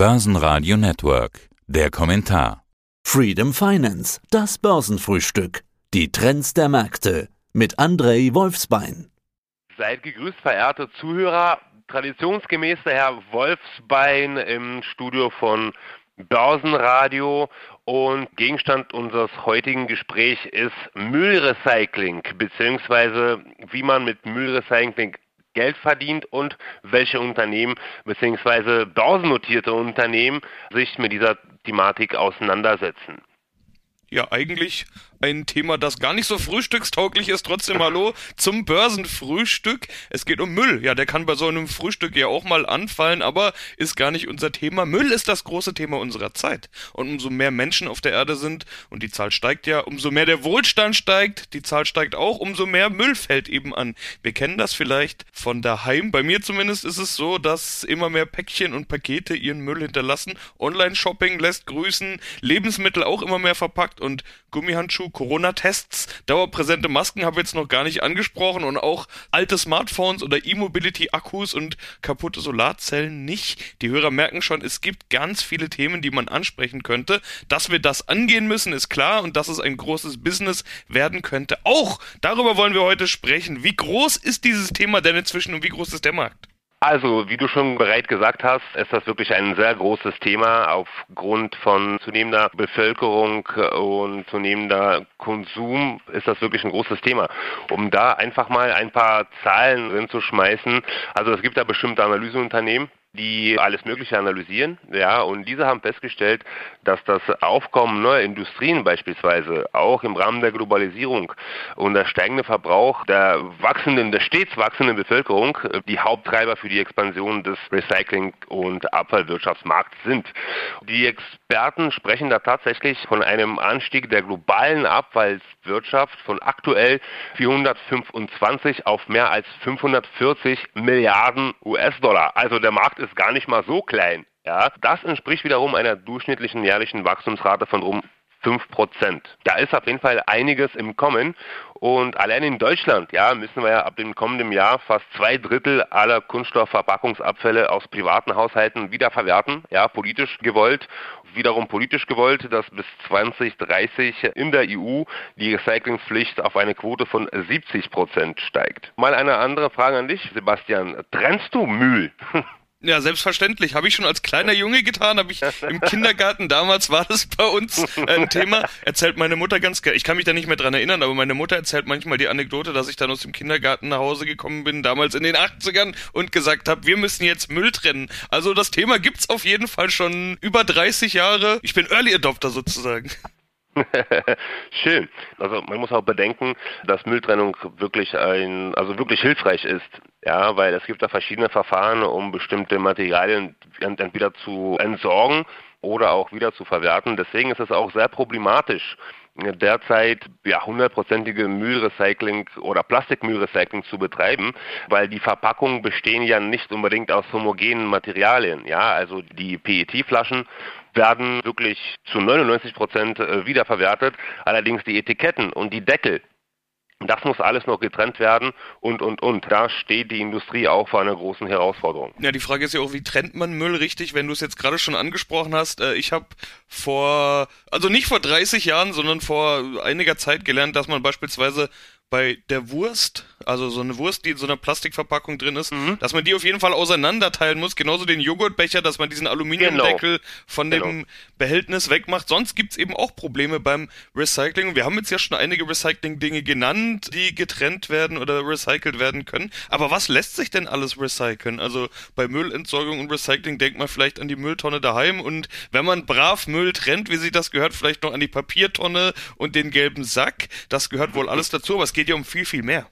Börsenradio Network. Der Kommentar. Freedom Finance, das Börsenfrühstück. Die Trends der Märkte mit Andrei Wolfsbein. Seid gegrüßt, verehrte Zuhörer. Traditionsgemäß der Herr Wolfsbein im Studio von Börsenradio und Gegenstand unseres heutigen Gesprächs ist Müllrecycling, beziehungsweise wie man mit Müllrecycling Geld verdient und welche Unternehmen bzw. börsennotierte Unternehmen sich mit dieser Thematik auseinandersetzen. Ja, eigentlich ein Thema, das gar nicht so frühstückstauglich ist. Trotzdem hallo zum Börsenfrühstück. Es geht um Müll. Ja, der kann bei so einem Frühstück ja auch mal anfallen, aber ist gar nicht unser Thema. Müll ist das große Thema unserer Zeit. Und umso mehr Menschen auf der Erde sind, und die Zahl steigt ja, umso mehr der Wohlstand steigt, die Zahl steigt auch, umso mehr Müll fällt eben an. Wir kennen das vielleicht von daheim. Bei mir zumindest ist es so, dass immer mehr Päckchen und Pakete ihren Müll hinterlassen. Online-Shopping lässt grüßen, Lebensmittel auch immer mehr verpackt und Gummihandschuhe Corona-Tests, dauerpräsente Masken habe ich jetzt noch gar nicht angesprochen und auch alte Smartphones oder E-Mobility-Akkus und kaputte Solarzellen nicht. Die Hörer merken schon, es gibt ganz viele Themen, die man ansprechen könnte. Dass wir das angehen müssen, ist klar und dass es ein großes Business werden könnte. Auch darüber wollen wir heute sprechen. Wie groß ist dieses Thema denn inzwischen und wie groß ist der Markt? Also, wie du schon bereit gesagt hast, ist das wirklich ein sehr großes Thema aufgrund von zunehmender Bevölkerung und zunehmender Konsum ist das wirklich ein großes Thema. Um da einfach mal ein paar Zahlen drin zu schmeißen. Also, es gibt da bestimmte Analyseunternehmen, die alles Mögliche analysieren, ja, und diese haben festgestellt, dass das Aufkommen neuer Industrien beispielsweise auch im Rahmen der Globalisierung und der steigende Verbrauch der wachsenden, der stets wachsenden Bevölkerung die Haupttreiber für die Expansion des Recycling- und Abfallwirtschaftsmarkts sind. Die Experten sprechen da tatsächlich von einem Anstieg der globalen Abfallwirtschaft von aktuell 425 auf mehr als 540 Milliarden US-Dollar. Also der Markt ist gar nicht mal so klein. Ja, das entspricht wiederum einer durchschnittlichen jährlichen Wachstumsrate von um 5%. Da ist auf jeden Fall einiges im Kommen. Und allein in Deutschland, ja, müssen wir ja ab dem kommenden Jahr fast zwei Drittel aller Kunststoffverpackungsabfälle aus privaten Haushalten wiederverwerten, ja, politisch gewollt. Wiederum politisch gewollt, dass bis 2030 in der EU die Recyclingpflicht auf eine Quote von 70 Prozent steigt. Mal eine andere Frage an dich, Sebastian. Trennst du Müll? Ja, selbstverständlich. Habe ich schon als kleiner Junge getan, habe ich im Kindergarten, damals war das bei uns ein Thema, erzählt meine Mutter ganz gerne. Ich kann mich da nicht mehr dran erinnern, aber meine Mutter erzählt manchmal die Anekdote, dass ich dann aus dem Kindergarten nach Hause gekommen bin, damals in den 80ern und gesagt habe, wir müssen jetzt Müll trennen. Also das Thema gibt's auf jeden Fall schon über 30 Jahre. Ich bin Early Adopter sozusagen. Schön. Also man muss auch bedenken, dass Mülltrennung wirklich ein, also wirklich hilfreich ist. Ja, weil es gibt da verschiedene Verfahren, um bestimmte Materialien entweder zu entsorgen oder auch wieder zu verwerten. Deswegen ist es auch sehr problematisch, derzeit ja hundertprozentige Müllrecycling oder Plastikmüllrecycling zu betreiben, weil die Verpackungen bestehen ja nicht unbedingt aus homogenen Materialien. Ja, also die PET-Flaschen werden wirklich zu 99 Prozent äh, wiederverwertet. Allerdings die Etiketten und die Deckel, das muss alles noch getrennt werden und, und, und. Da steht die Industrie auch vor einer großen Herausforderung. Ja, die Frage ist ja auch, wie trennt man Müll richtig, wenn du es jetzt gerade schon angesprochen hast. Äh, ich habe vor, also nicht vor 30 Jahren, sondern vor einiger Zeit gelernt, dass man beispielsweise bei der Wurst, also so eine Wurst, die in so einer Plastikverpackung drin ist, mhm. dass man die auf jeden Fall auseinanderteilen muss. Genauso den Joghurtbecher, dass man diesen Aluminiumdeckel genau. von dem genau. Behältnis wegmacht. Sonst gibt's eben auch Probleme beim Recycling. Wir haben jetzt ja schon einige Recycling-Dinge genannt, die getrennt werden oder recycelt werden können. Aber was lässt sich denn alles recyceln? Also bei Müllentsorgung und Recycling denkt man vielleicht an die Mülltonne daheim und wenn man brav Müll trennt, wie sich das gehört, vielleicht noch an die Papiertonne und den gelben Sack. Das gehört wohl alles dazu, aber es geht ja um viel, viel mehr.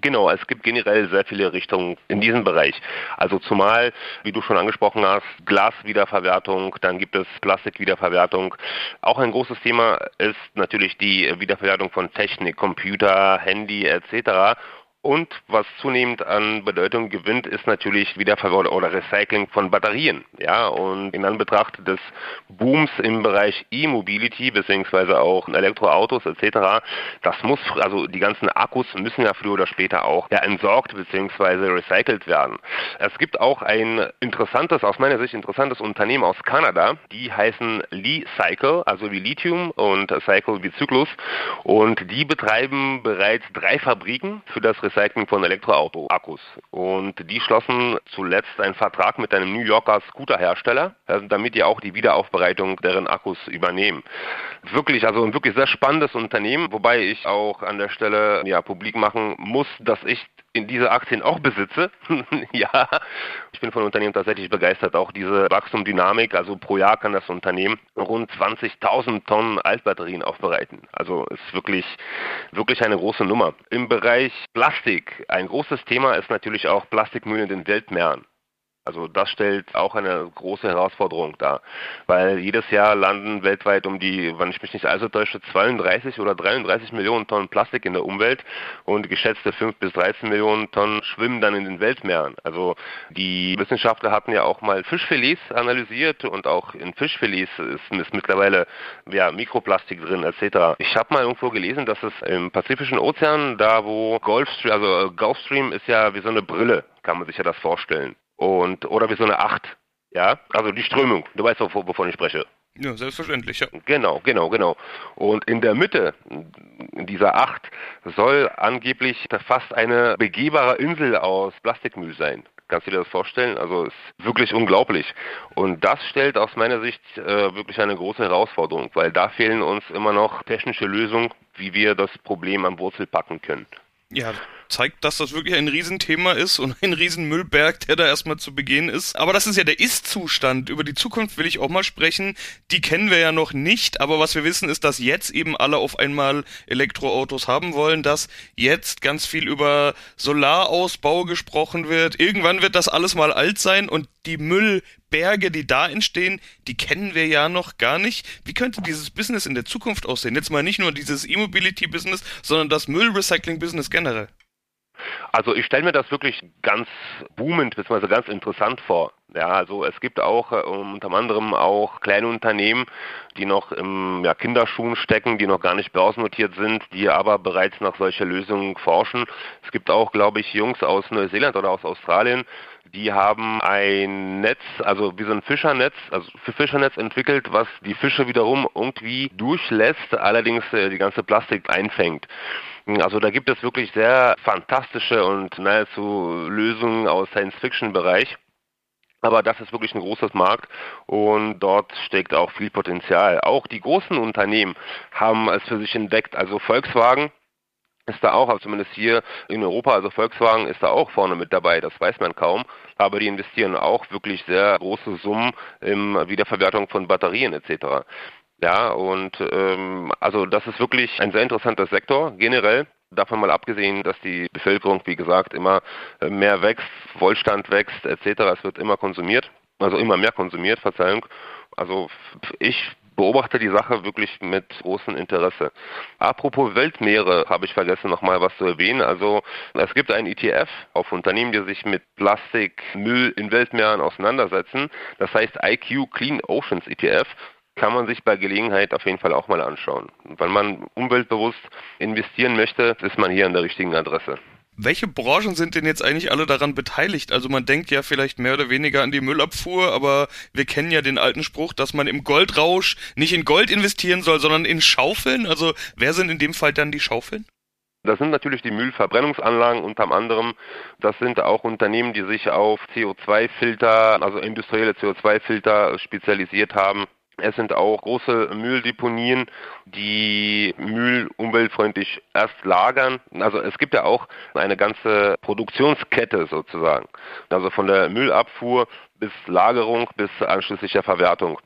Genau, es gibt generell sehr viele Richtungen in diesem Bereich. Also zumal, wie du schon angesprochen hast, Glaswiederverwertung, dann gibt es Plastikwiederverwertung. Auch ein großes Thema ist natürlich die Wiederverwertung von Technik, Computer, Handy etc. Und was zunehmend an Bedeutung gewinnt, ist natürlich Wiederverwendung oder Recycling von Batterien. Ja, und in Anbetracht des Booms im Bereich E-Mobility beziehungsweise auch Elektroautos etc., das muss, also die ganzen Akkus müssen ja früher oder später auch ja, entsorgt beziehungsweise recycelt werden. Es gibt auch ein interessantes, aus meiner Sicht interessantes Unternehmen aus Kanada, die heißen Li Cycle, also wie Lithium und Cycle wie Zyklus. Und die betreiben bereits drei Fabriken für das Recycling von Elektroauto-Akkus. Und die schlossen zuletzt einen Vertrag mit einem New Yorker Scooterhersteller, also damit die auch die Wiederaufbereitung deren Akkus übernehmen. Wirklich, also ein wirklich sehr spannendes Unternehmen, wobei ich auch an der Stelle ja publik machen muss, dass ich in diese Aktien auch besitze. ja, ich bin von Unternehmen tatsächlich begeistert. Auch diese Wachstumdynamik, also pro Jahr kann das Unternehmen rund 20.000 Tonnen Altbatterien aufbereiten. Also ist wirklich, wirklich eine große Nummer. Im Bereich Plastik, ein großes Thema ist natürlich auch Plastikmüll in den Weltmeeren. Also das stellt auch eine große Herausforderung dar, weil jedes Jahr landen weltweit um die, wenn ich mich nicht also täusche, 32 oder 33 Millionen Tonnen Plastik in der Umwelt und geschätzte 5 bis 13 Millionen Tonnen schwimmen dann in den Weltmeeren. Also die Wissenschaftler hatten ja auch mal Fischfilets analysiert und auch in Fischfilets ist, ist mittlerweile ja, Mikroplastik drin etc. Ich habe mal irgendwo gelesen, dass es im Pazifischen Ozean, da wo Gulfstream, also Gulfstream ist ja wie so eine Brille, kann man sich ja das vorstellen und oder wie so eine Acht. Ja, also die Strömung. Du weißt doch, wovon ich spreche. Ja, selbstverständlich, ja. Genau, genau, genau. Und in der Mitte dieser Acht soll angeblich fast eine begehbare Insel aus Plastikmüll sein. Kannst du dir das vorstellen? Also ist wirklich unglaublich. Und das stellt aus meiner Sicht äh, wirklich eine große Herausforderung, weil da fehlen uns immer noch technische Lösungen, wie wir das Problem am Wurzel packen können. Ja, zeigt, dass das wirklich ein Riesenthema ist und ein Riesenmüllberg, der da erstmal zu begehen ist. Aber das ist ja der Ist-Zustand. Über die Zukunft will ich auch mal sprechen. Die kennen wir ja noch nicht, aber was wir wissen ist, dass jetzt eben alle auf einmal Elektroautos haben wollen, dass jetzt ganz viel über Solarausbau gesprochen wird. Irgendwann wird das alles mal alt sein und die Müllberge, die da entstehen, die kennen wir ja noch gar nicht. Wie könnte dieses Business in der Zukunft aussehen? Jetzt mal nicht nur dieses E-Mobility-Business, sondern das Müllrecycling-Business generell. Also ich stelle mir das wirklich ganz boomend bzw. ganz interessant vor. Ja, also es gibt auch äh, unter anderem auch kleine Unternehmen, die noch im ja, Kinderschuhen stecken, die noch gar nicht börsennotiert sind, die aber bereits nach solcher Lösungen forschen. Es gibt auch, glaube ich, Jungs aus Neuseeland oder aus Australien, die haben ein Netz, also wie so ein Fischernetz, also für Fischernetz entwickelt, was die Fische wiederum irgendwie durchlässt, allerdings äh, die ganze Plastik einfängt. Also da gibt es wirklich sehr fantastische und nahezu Lösungen aus Science-Fiction-Bereich. Aber das ist wirklich ein großes Markt und dort steckt auch viel Potenzial. Auch die großen Unternehmen haben es für sich entdeckt. Also Volkswagen ist da auch, also zumindest hier in Europa, also Volkswagen ist da auch vorne mit dabei, das weiß man kaum, aber die investieren auch wirklich sehr große Summen in Wiederverwertung von Batterien etc. Ja, und ähm, also das ist wirklich ein sehr interessanter Sektor generell. Davon mal abgesehen, dass die Bevölkerung, wie gesagt, immer äh, mehr wächst, Wohlstand wächst etc. Es wird immer konsumiert, also immer mehr konsumiert, Verzeihung. Also ich beobachte die Sache wirklich mit großem Interesse. Apropos Weltmeere, habe ich vergessen nochmal was zu erwähnen. Also es gibt ein ETF auf Unternehmen, die sich mit Plastikmüll in Weltmeeren auseinandersetzen. Das heißt IQ Clean Oceans ETF kann man sich bei Gelegenheit auf jeden Fall auch mal anschauen. Wenn man umweltbewusst investieren möchte, ist man hier an der richtigen Adresse. Welche Branchen sind denn jetzt eigentlich alle daran beteiligt? Also man denkt ja vielleicht mehr oder weniger an die Müllabfuhr, aber wir kennen ja den alten Spruch, dass man im Goldrausch nicht in Gold investieren soll, sondern in Schaufeln. Also wer sind in dem Fall dann die Schaufeln? Das sind natürlich die Müllverbrennungsanlagen unter anderem. Das sind auch Unternehmen, die sich auf CO2-Filter, also industrielle CO2-Filter spezialisiert haben. Es sind auch große Mülldeponien, die Müll umweltfreundlich erst lagern. Also es gibt ja auch eine ganze Produktionskette sozusagen. Also von der Müllabfuhr bis Lagerung bis anschließlicher Verwertung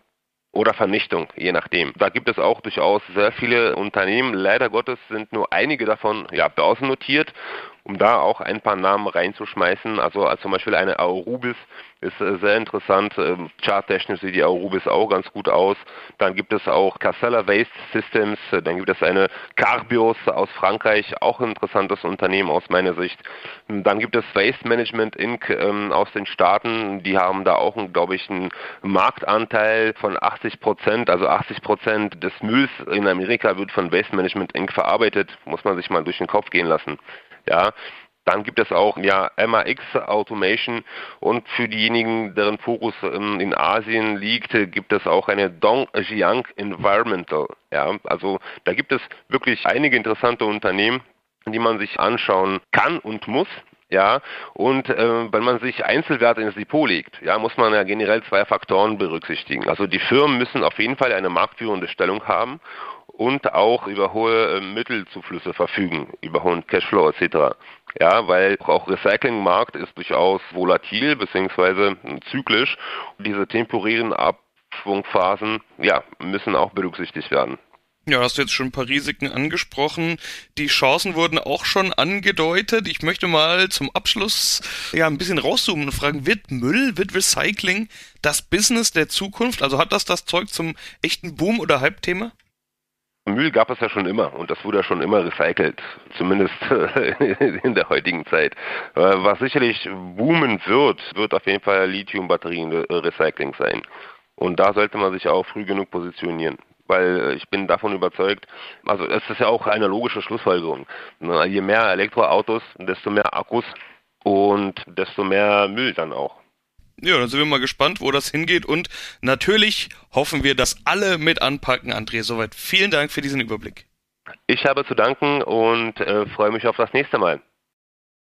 oder Vernichtung, je nachdem. Da gibt es auch durchaus sehr viele Unternehmen. Leider Gottes sind nur einige davon ja, börsennotiert um da auch ein paar Namen reinzuschmeißen. Also als zum Beispiel eine Aurubis ist äh, sehr interessant. Ähm, charttechnisch sieht die Aurubis auch ganz gut aus. Dann gibt es auch Casella Waste Systems. Dann gibt es eine Carbios aus Frankreich, auch ein interessantes Unternehmen aus meiner Sicht. Dann gibt es Waste Management Inc. Ähm, aus den Staaten. Die haben da auch, glaube ich, einen Marktanteil von 80 Prozent. Also 80 Prozent des Mülls in Amerika wird von Waste Management Inc. verarbeitet. Muss man sich mal durch den Kopf gehen lassen. Ja, dann gibt es auch ja MAX Automation und für diejenigen, deren Fokus in, in Asien liegt, gibt es auch eine Dongjiang Environmental. Ja, also da gibt es wirklich einige interessante Unternehmen, die man sich anschauen kann und muss. Ja, und äh, wenn man sich Einzelwerte ins Depot legt, ja, muss man ja generell zwei Faktoren berücksichtigen. Also die Firmen müssen auf jeden Fall eine marktführende Stellung haben und auch über hohe äh, Mittelzuflüsse verfügen, über hohen Cashflow etc. Ja, weil auch Recyclingmarkt ist durchaus volatil bzw. zyklisch. Diese temporären Abschwungphasen ja, müssen auch berücksichtigt werden. Ja, hast du jetzt schon ein paar Risiken angesprochen. Die Chancen wurden auch schon angedeutet. Ich möchte mal zum Abschluss ja ein bisschen rauszoomen und fragen, wird Müll, wird Recycling das Business der Zukunft? Also hat das das Zeug zum echten Boom- oder Hype-Thema? Müll gab es ja schon immer und das wurde ja schon immer recycelt, zumindest in der heutigen Zeit. Äh, was sicherlich boomen wird, wird auf jeden Fall Lithium-Batterien-Recycling sein. Und da sollte man sich auch früh genug positionieren weil ich bin davon überzeugt, also es ist ja auch eine logische Schlussfolgerung. Je mehr Elektroautos, desto mehr Akkus und desto mehr Müll dann auch. Ja, dann sind wir mal gespannt, wo das hingeht. Und natürlich hoffen wir, dass alle mit anpacken. André, soweit vielen Dank für diesen Überblick. Ich habe zu danken und äh, freue mich auf das nächste Mal.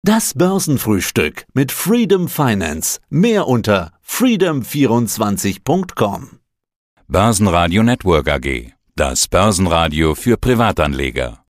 Das Börsenfrühstück mit Freedom Finance. Mehr unter freedom24.com. Börsenradio Network AG. Das Börsenradio für Privatanleger.